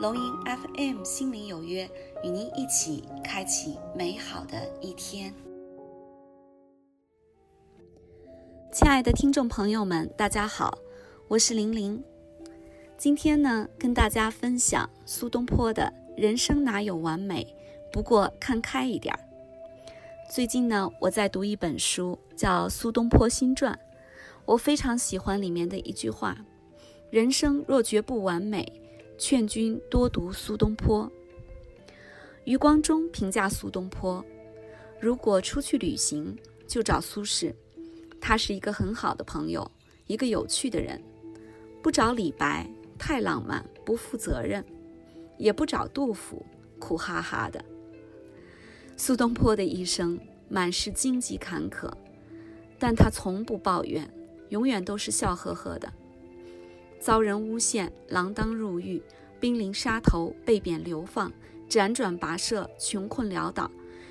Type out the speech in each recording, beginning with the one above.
龙吟 FM 心灵有约，与您一起开启美好的一天。亲爱的听众朋友们，大家好，我是玲玲。今天呢，跟大家分享苏东坡的“人生哪有完美，不过看开一点儿”。最近呢，我在读一本书，叫《苏东坡新传》，我非常喜欢里面的一句话：“人生若绝不完美。”劝君多读苏东坡。余光中评价苏东坡：如果出去旅行，就找苏轼，他是一个很好的朋友，一个有趣的人；不找李白，太浪漫，不负责任；也不找杜甫，苦哈哈的。苏东坡的一生满是荆棘坎坷，但他从不抱怨，永远都是笑呵呵的。遭人诬陷，锒铛入狱，濒临杀头，被贬流放，辗转跋涉，穷困潦倒，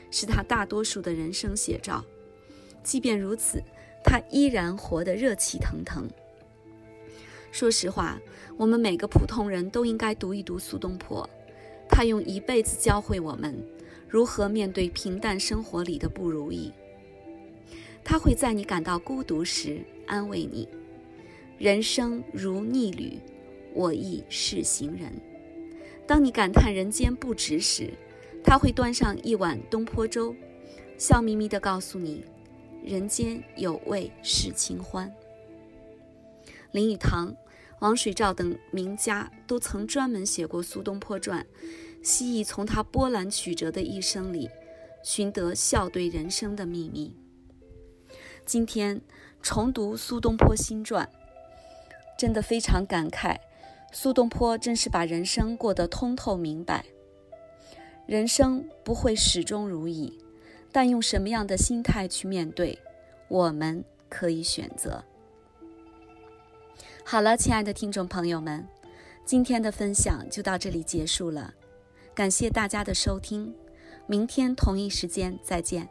是他大多数的人生写照。即便如此，他依然活得热气腾腾。说实话，我们每个普通人都应该读一读苏东坡，他用一辈子教会我们如何面对平淡生活里的不如意。他会在你感到孤独时安慰你。人生如逆旅，我亦是行人。当你感叹人间不值时，他会端上一碗东坡粥，笑眯眯地告诉你：人间有味是清欢。林语堂、王水照等名家都曾专门写过苏东坡传，希冀从他波澜曲折的一生里，寻得笑对人生的秘密。今天重读苏东坡新传。真的非常感慨，苏东坡真是把人生过得通透明白。人生不会始终如意，但用什么样的心态去面对，我们可以选择。好了，亲爱的听众朋友们，今天的分享就到这里结束了，感谢大家的收听，明天同一时间再见。